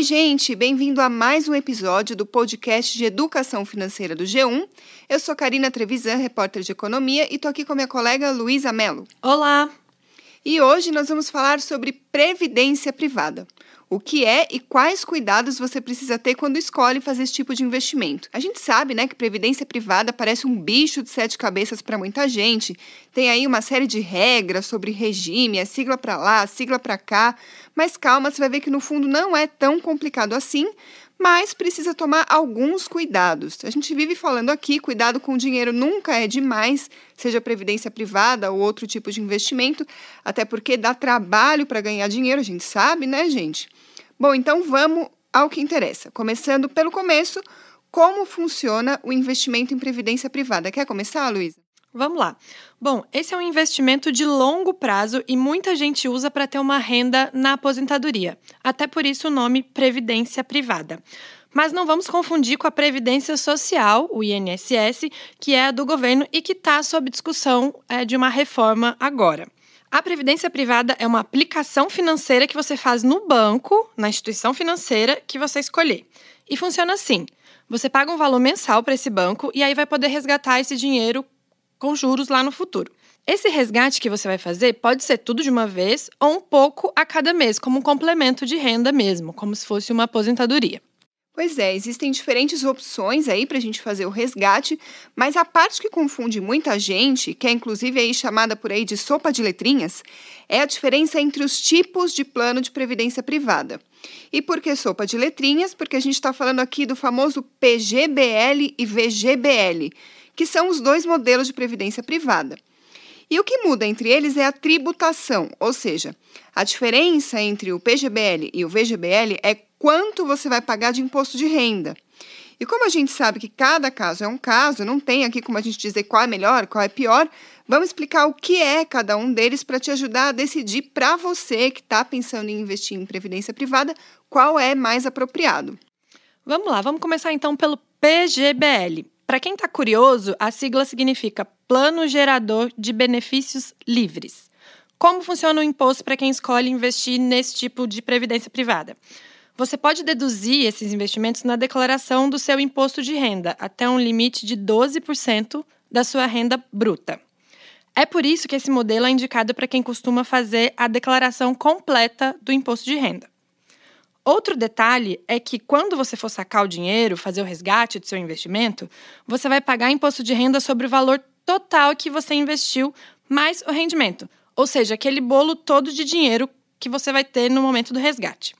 Oi, gente, bem-vindo a mais um episódio do podcast de Educação Financeira do G1. Eu sou Karina Trevisan, repórter de economia, e tô aqui com minha colega Luísa Mello. Olá! E hoje nós vamos falar sobre previdência privada o que é e quais cuidados você precisa ter quando escolhe fazer esse tipo de investimento. A gente sabe, né, que previdência privada parece um bicho de sete cabeças para muita gente. Tem aí uma série de regras sobre regime, a sigla para lá, sigla para cá, mas calma, você vai ver que no fundo não é tão complicado assim mas precisa tomar alguns cuidados. A gente vive falando aqui, cuidado com o dinheiro nunca é demais, seja previdência privada ou outro tipo de investimento, até porque dá trabalho para ganhar dinheiro, a gente sabe, né, gente? Bom, então vamos ao que interessa. Começando pelo começo, como funciona o investimento em previdência privada? Quer começar, Luísa? Vamos lá. Bom, esse é um investimento de longo prazo e muita gente usa para ter uma renda na aposentadoria. Até por isso o nome Previdência Privada. Mas não vamos confundir com a Previdência Social, o INSS, que é a do governo e que está sob discussão é, de uma reforma agora. A previdência privada é uma aplicação financeira que você faz no banco, na instituição financeira que você escolher. E funciona assim: você paga um valor mensal para esse banco e aí vai poder resgatar esse dinheiro com juros lá no futuro. Esse resgate que você vai fazer pode ser tudo de uma vez ou um pouco a cada mês, como um complemento de renda mesmo, como se fosse uma aposentadoria. Pois é, existem diferentes opções aí para a gente fazer o resgate, mas a parte que confunde muita gente, que é inclusive aí chamada por aí de sopa de letrinhas, é a diferença entre os tipos de plano de previdência privada. E por que sopa de letrinhas? Porque a gente está falando aqui do famoso PGBL e VGBL que são os dois modelos de previdência privada. E o que muda entre eles é a tributação, ou seja, a diferença entre o PGBL e o VGBL é quanto você vai pagar de imposto de renda. E como a gente sabe que cada caso é um caso, não tem aqui como a gente dizer qual é melhor, qual é pior, vamos explicar o que é cada um deles para te ajudar a decidir para você que está pensando em investir em previdência privada qual é mais apropriado. Vamos lá, vamos começar então pelo PGBL. Para quem está curioso, a sigla significa Plano Gerador de Benefícios Livres. Como funciona o imposto para quem escolhe investir nesse tipo de previdência privada? Você pode deduzir esses investimentos na declaração do seu imposto de renda, até um limite de 12% da sua renda bruta. É por isso que esse modelo é indicado para quem costuma fazer a declaração completa do imposto de renda. Outro detalhe é que quando você for sacar o dinheiro, fazer o resgate do seu investimento, você vai pagar imposto de renda sobre o valor total que você investiu mais o rendimento, ou seja, aquele bolo todo de dinheiro que você vai ter no momento do resgate.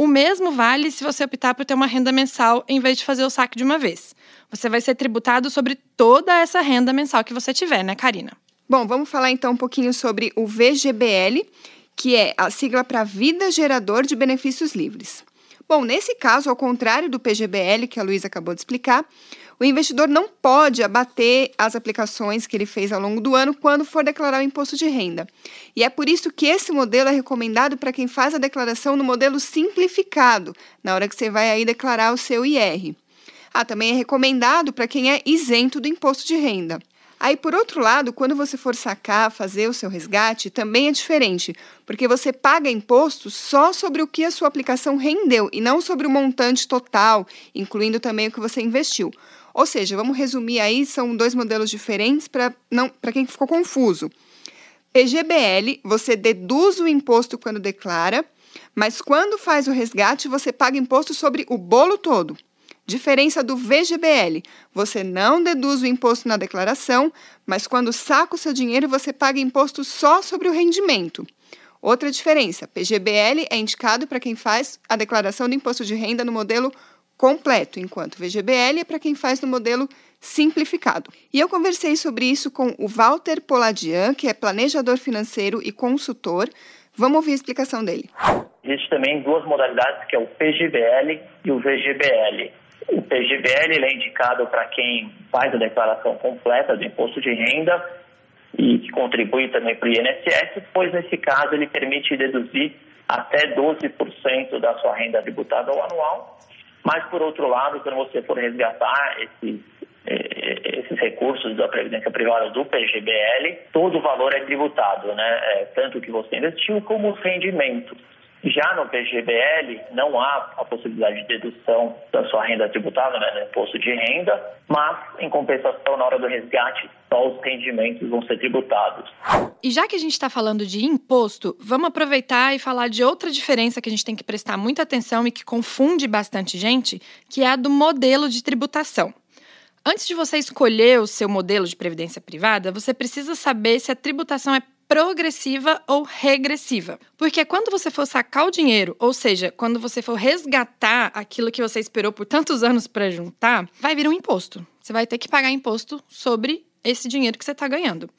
O mesmo vale se você optar por ter uma renda mensal em vez de fazer o saque de uma vez. Você vai ser tributado sobre toda essa renda mensal que você tiver, né, Karina? Bom, vamos falar então um pouquinho sobre o VGBL, que é a sigla para Vida Gerador de Benefícios Livres. Bom, nesse caso, ao contrário do PGBL, que a Luísa acabou de explicar, o investidor não pode abater as aplicações que ele fez ao longo do ano quando for declarar o imposto de renda. E é por isso que esse modelo é recomendado para quem faz a declaração no modelo simplificado, na hora que você vai aí declarar o seu IR. Ah, também é recomendado para quem é isento do imposto de renda. Aí, por outro lado, quando você for sacar, fazer o seu resgate, também é diferente, porque você paga imposto só sobre o que a sua aplicação rendeu e não sobre o montante total, incluindo também o que você investiu. Ou seja, vamos resumir aí, são dois modelos diferentes para não para quem ficou confuso. PGBL, você deduz o imposto quando declara, mas quando faz o resgate, você paga imposto sobre o bolo todo. Diferença do VGBL: você não deduz o imposto na declaração, mas quando saca o seu dinheiro, você paga imposto só sobre o rendimento. Outra diferença: PGBL é indicado para quem faz a declaração do imposto de renda no modelo completo, enquanto VGBL é para quem faz no modelo simplificado. E eu conversei sobre isso com o Walter Poladian, que é planejador financeiro e consultor. Vamos ouvir a explicação dele. Existem também duas modalidades, que é o PGBL e o VGBL. O PGBL é indicado para quem faz a declaração completa do imposto de renda e que contribui também para o INSS, pois nesse caso ele permite deduzir até 12% da sua renda tributável anual. Mas, por outro lado, quando você for resgatar esses, eh, esses recursos da Previdência Privada do PGBL, todo o valor é tributado, né? É, tanto que você investiu como os rendimentos. Já no PGBL, não há a possibilidade de dedução da sua renda tributável, né, no imposto de renda, mas, em compensação, na hora do resgate, só os rendimentos vão ser tributados. E já que a gente está falando de imposto, vamos aproveitar e falar de outra diferença que a gente tem que prestar muita atenção e que confunde bastante gente, que é a do modelo de tributação. Antes de você escolher o seu modelo de previdência privada, você precisa saber se a tributação é progressiva ou regressiva. Porque quando você for sacar o dinheiro, ou seja, quando você for resgatar aquilo que você esperou por tantos anos para juntar, vai vir um imposto. Você vai ter que pagar imposto sobre esse dinheiro que você está ganhando.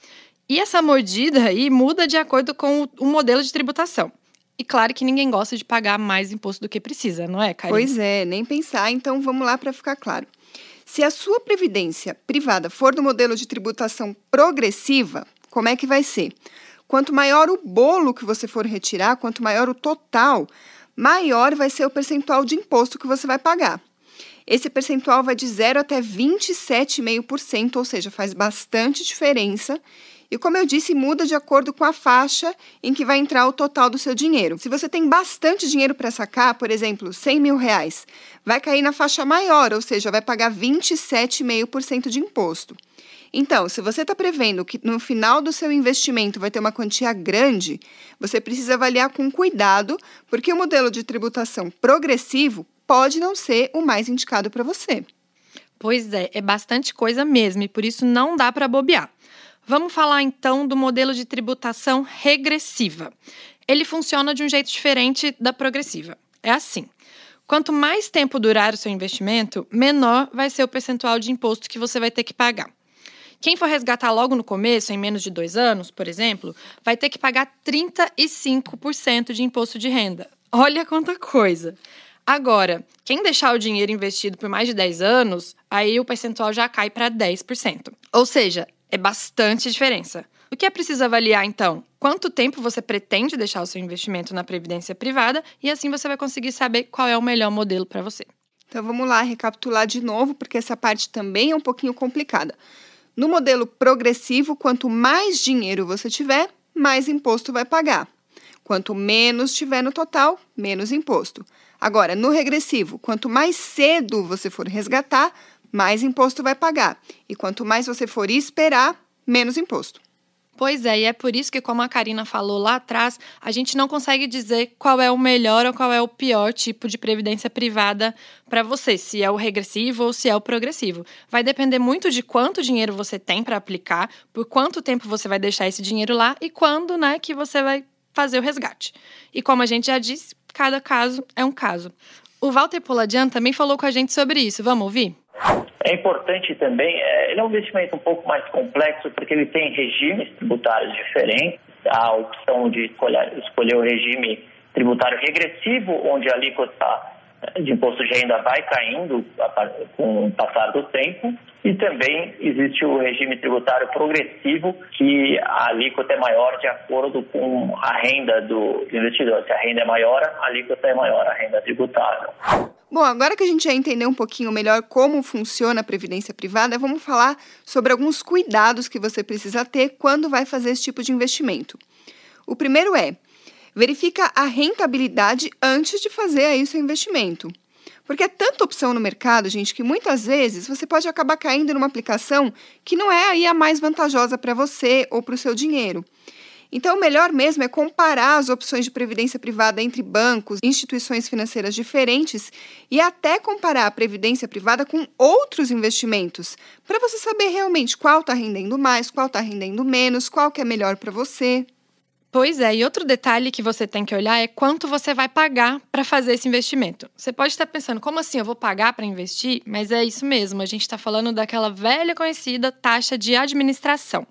E essa mordida aí muda de acordo com o modelo de tributação. E claro que ninguém gosta de pagar mais imposto do que precisa, não é, Karine? Pois é, nem pensar. Então vamos lá para ficar claro. Se a sua previdência privada for do modelo de tributação progressiva, como é que vai ser? Quanto maior o bolo que você for retirar, quanto maior o total, maior vai ser o percentual de imposto que você vai pagar. Esse percentual vai de 0 até 27,5%, ou seja, faz bastante diferença. E como eu disse, muda de acordo com a faixa em que vai entrar o total do seu dinheiro. Se você tem bastante dinheiro para sacar, por exemplo, 100 mil reais, vai cair na faixa maior, ou seja, vai pagar 27,5% de imposto. Então, se você está prevendo que no final do seu investimento vai ter uma quantia grande, você precisa avaliar com cuidado, porque o modelo de tributação progressivo pode não ser o mais indicado para você. Pois é, é bastante coisa mesmo e por isso não dá para bobear. Vamos falar então do modelo de tributação regressiva. Ele funciona de um jeito diferente da progressiva. É assim: quanto mais tempo durar o seu investimento, menor vai ser o percentual de imposto que você vai ter que pagar. Quem for resgatar logo no começo, em menos de dois anos, por exemplo, vai ter que pagar 35% de imposto de renda. Olha quanta coisa! Agora, quem deixar o dinheiro investido por mais de 10 anos, aí o percentual já cai para 10%. Ou seja, é bastante diferença. O que é preciso avaliar então? Quanto tempo você pretende deixar o seu investimento na previdência privada e assim você vai conseguir saber qual é o melhor modelo para você. Então vamos lá recapitular de novo, porque essa parte também é um pouquinho complicada. No modelo progressivo, quanto mais dinheiro você tiver, mais imposto vai pagar. Quanto menos tiver no total, menos imposto. Agora, no regressivo, quanto mais cedo você for resgatar, mais imposto vai pagar. E quanto mais você for esperar, menos imposto. Pois é, e é por isso que, como a Karina falou lá atrás, a gente não consegue dizer qual é o melhor ou qual é o pior tipo de previdência privada para você, se é o regressivo ou se é o progressivo. Vai depender muito de quanto dinheiro você tem para aplicar, por quanto tempo você vai deixar esse dinheiro lá e quando, né, que você vai fazer o resgate. E como a gente já disse, cada caso é um caso. O Walter Poladian também falou com a gente sobre isso. Vamos ouvir? É importante também, é, ele é um investimento um pouco mais complexo porque ele tem regimes tributários diferentes. A opção de escolher, escolher o regime tributário regressivo, onde a alíquota de imposto de renda vai caindo com o passar do tempo e também existe o regime tributário progressivo que a alíquota é maior de acordo com a renda do investidor. Se a renda é maior, a alíquota é maior, a renda tributável. Bom, agora que a gente já entendeu um pouquinho melhor como funciona a previdência privada, vamos falar sobre alguns cuidados que você precisa ter quando vai fazer esse tipo de investimento. O primeiro é verifica a rentabilidade antes de fazer aí seu investimento. Porque é tanta opção no mercado, gente, que muitas vezes você pode acabar caindo numa aplicação que não é aí a mais vantajosa para você ou para o seu dinheiro. Então, o melhor mesmo é comparar as opções de previdência privada entre bancos, instituições financeiras diferentes e até comparar a previdência privada com outros investimentos, para você saber realmente qual está rendendo mais, qual está rendendo menos, qual que é melhor para você. Pois é, e outro detalhe que você tem que olhar é quanto você vai pagar para fazer esse investimento. Você pode estar pensando, como assim eu vou pagar para investir? Mas é isso mesmo, a gente está falando daquela velha conhecida taxa de administração.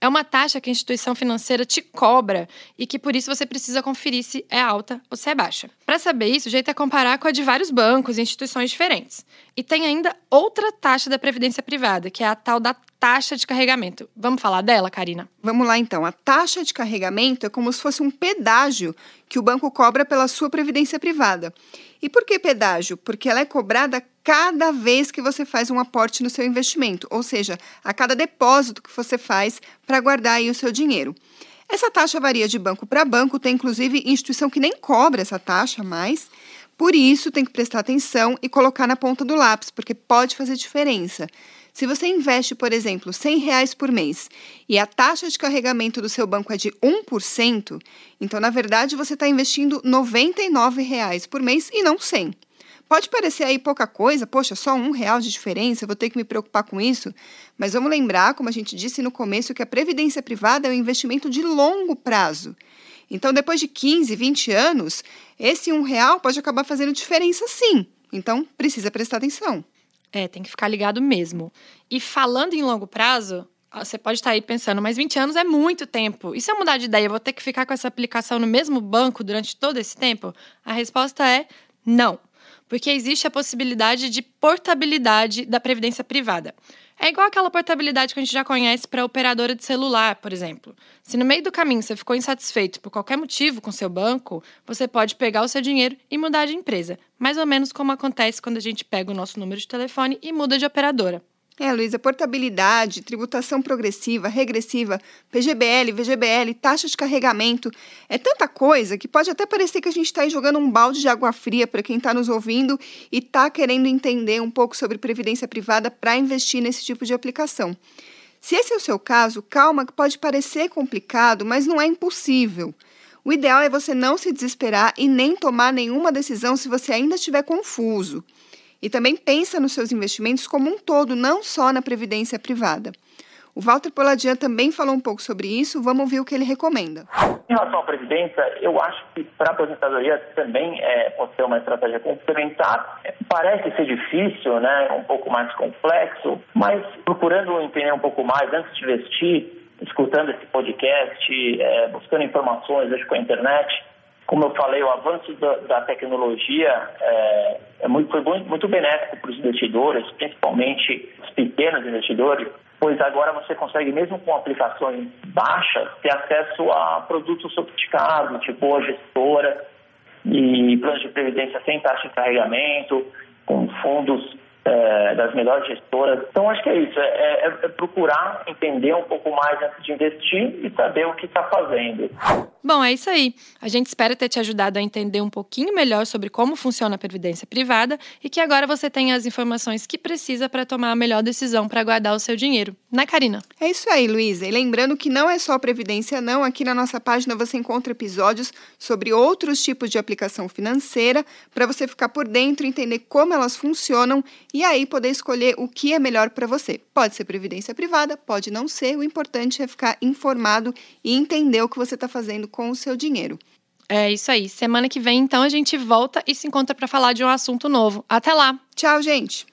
É uma taxa que a instituição financeira te cobra e que por isso você precisa conferir se é alta ou se é baixa. Para saber isso, o jeito é comparar com a de vários bancos e instituições diferentes. E tem ainda outra taxa da previdência privada, que é a tal da taxa de carregamento. Vamos falar dela, Karina? Vamos lá então. A taxa de carregamento é como se fosse um pedágio que o banco cobra pela sua previdência privada. E por que pedágio? Porque ela é cobrada cada vez que você faz um aporte no seu investimento, ou seja, a cada depósito que você faz para guardar aí o seu dinheiro. Essa taxa varia de banco para banco, tem inclusive instituição que nem cobra essa taxa mais. Por isso, tem que prestar atenção e colocar na ponta do lápis, porque pode fazer diferença. Se você investe, por exemplo, 100 reais por mês e a taxa de carregamento do seu banco é de 1%, então, na verdade, você está investindo 99 reais por mês e não 100. Pode parecer aí pouca coisa, poxa, só um real de diferença, vou ter que me preocupar com isso. Mas vamos lembrar, como a gente disse no começo, que a previdência privada é um investimento de longo prazo. Então, depois de 15, 20 anos, esse um real pode acabar fazendo diferença sim. Então, precisa prestar atenção. É, tem que ficar ligado mesmo. E falando em longo prazo, você pode estar aí pensando, mas 20 anos é muito tempo. E se eu mudar de ideia, eu vou ter que ficar com essa aplicação no mesmo banco durante todo esse tempo? A resposta é não. Porque existe a possibilidade de portabilidade da previdência privada. É igual aquela portabilidade que a gente já conhece para operadora de celular, por exemplo. Se no meio do caminho você ficou insatisfeito por qualquer motivo com seu banco, você pode pegar o seu dinheiro e mudar de empresa, mais ou menos como acontece quando a gente pega o nosso número de telefone e muda de operadora. É, Luísa, portabilidade, tributação progressiva, regressiva, PGBL, VGBL, taxa de carregamento, é tanta coisa que pode até parecer que a gente está jogando um balde de água fria para quem está nos ouvindo e está querendo entender um pouco sobre previdência privada para investir nesse tipo de aplicação. Se esse é o seu caso, calma que pode parecer complicado, mas não é impossível. O ideal é você não se desesperar e nem tomar nenhuma decisão se você ainda estiver confuso. E também pensa nos seus investimentos como um todo, não só na previdência privada. O Walter Poladian também falou um pouco sobre isso, vamos ouvir o que ele recomenda. Em relação à previdência, eu acho que para a aposentadoria também é, pode ser uma estratégia complementar. Parece ser difícil, né, um pouco mais complexo, mas procurando entender um pouco mais antes de investir, escutando esse podcast, é, buscando informações hoje com a internet, como eu falei, o avanço da, da tecnologia é, é muito, foi muito, muito benéfico para os investidores, principalmente os pequenos investidores, pois agora você consegue, mesmo com aplicações baixas, ter acesso a produtos sofisticados, tipo a gestora e planos de previdência sem taxa de carregamento, com fundos é, das melhores gestoras. Então, acho que é isso, é, é, é, procurar entender um pouco mais antes de investir e saber o que está fazendo. Bom, é isso aí. A gente espera ter te ajudado a entender um pouquinho melhor sobre como funciona a previdência privada e que agora você tenha as informações que precisa para tomar a melhor decisão para guardar o seu dinheiro. Né, Karina? É isso aí, Luísa. E lembrando que não é só previdência, não. Aqui na nossa página você encontra episódios sobre outros tipos de aplicação financeira para você ficar por dentro, entender como elas funcionam e aí poder escolher o que é melhor para você. Pode ser previdência privada, pode não ser. O importante é ficar informado e entender o que você está fazendo com o seu dinheiro. É isso aí. Semana que vem, então, a gente volta e se encontra para falar de um assunto novo. Até lá! Tchau, gente!